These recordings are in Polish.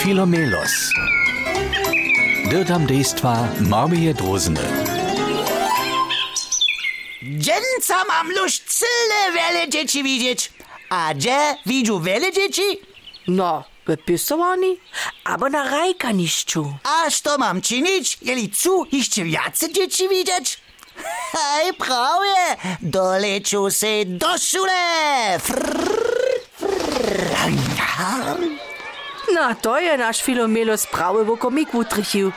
Filomelos. Dirtam dejstva Marmije Drozny. Dżęca mam luz cyle wiele dzieci widzieć. A gdzie widziu wiele dzieci? No, w pisowani, albo na rajkaniszczu. A co mam czynić, jeli cu jeszcze więcej dzieci widzieć? Hej, prawie, doleciu se do szule. Frrr, frrr. No, to je naš filomelo spravo v komik utrihil.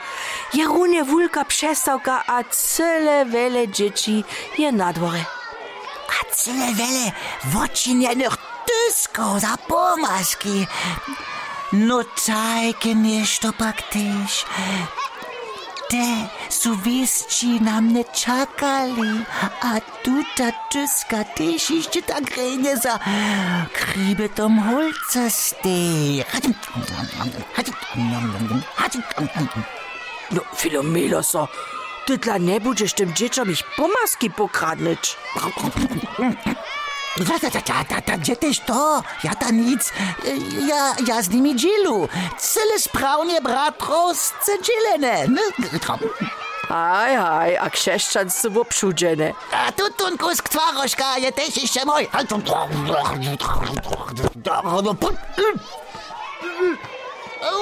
Jerun je vulka pšesavka, a cele vele dječi je na dvore. A cele vele vočinjenih tyskov za pomaski. No, cajke nešto pak tež. te suvesci namne čakali, a tuta tyska tež ještě tak rejně za kříbetom holce stej. No, Filomelo, so, tytla nebudeš těm děčom ich pomasky pokradnič. Ja, gdzie też to? Ja ta nic. Ja, ja z nimi dzielu. Cyle sprawnie bratrosce dzielene. Haj, haj, a chrześcijanscy w obszudzene. A tu tunkusk twarożka je też jeszcze mój.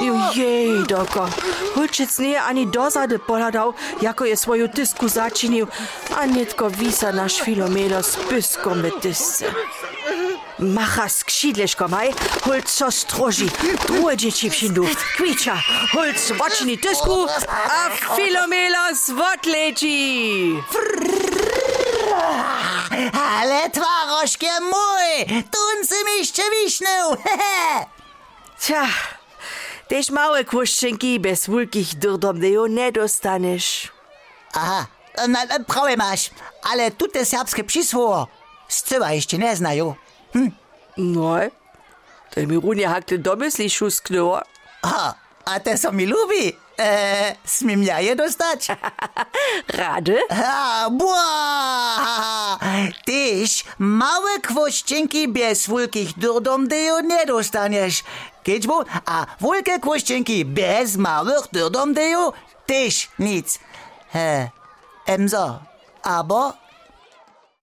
Jej, doko, Hulčic nie ani dozady pohľadal, jako je svoju tisku začinil, a netko visa naš Filomelo s pyskom v tisce. Macha z kšidleškom, aj? Hulc dzieci vočini tisku, a Filomelo svotlečí. Ale twarożkie mój, tuncy miście wiśnił. Tja, tež małe kvuščenky bez vulkých drdomdejo ne dostaneš. Aha, no, prawie masz, ale tu te serbskie przysłowo scyła jeszcze nie znają. No, to mi runie hakte domysli šusknęło. Aha, a te co mi lubi, e, smim ja je dostać. Rady? A, bła! Tyś małe kwościenki bez wielkich durdom nie dostaniesz. Kiczbu, a wielkie kwościenki bez małych durdom też nic. He, emzo, albo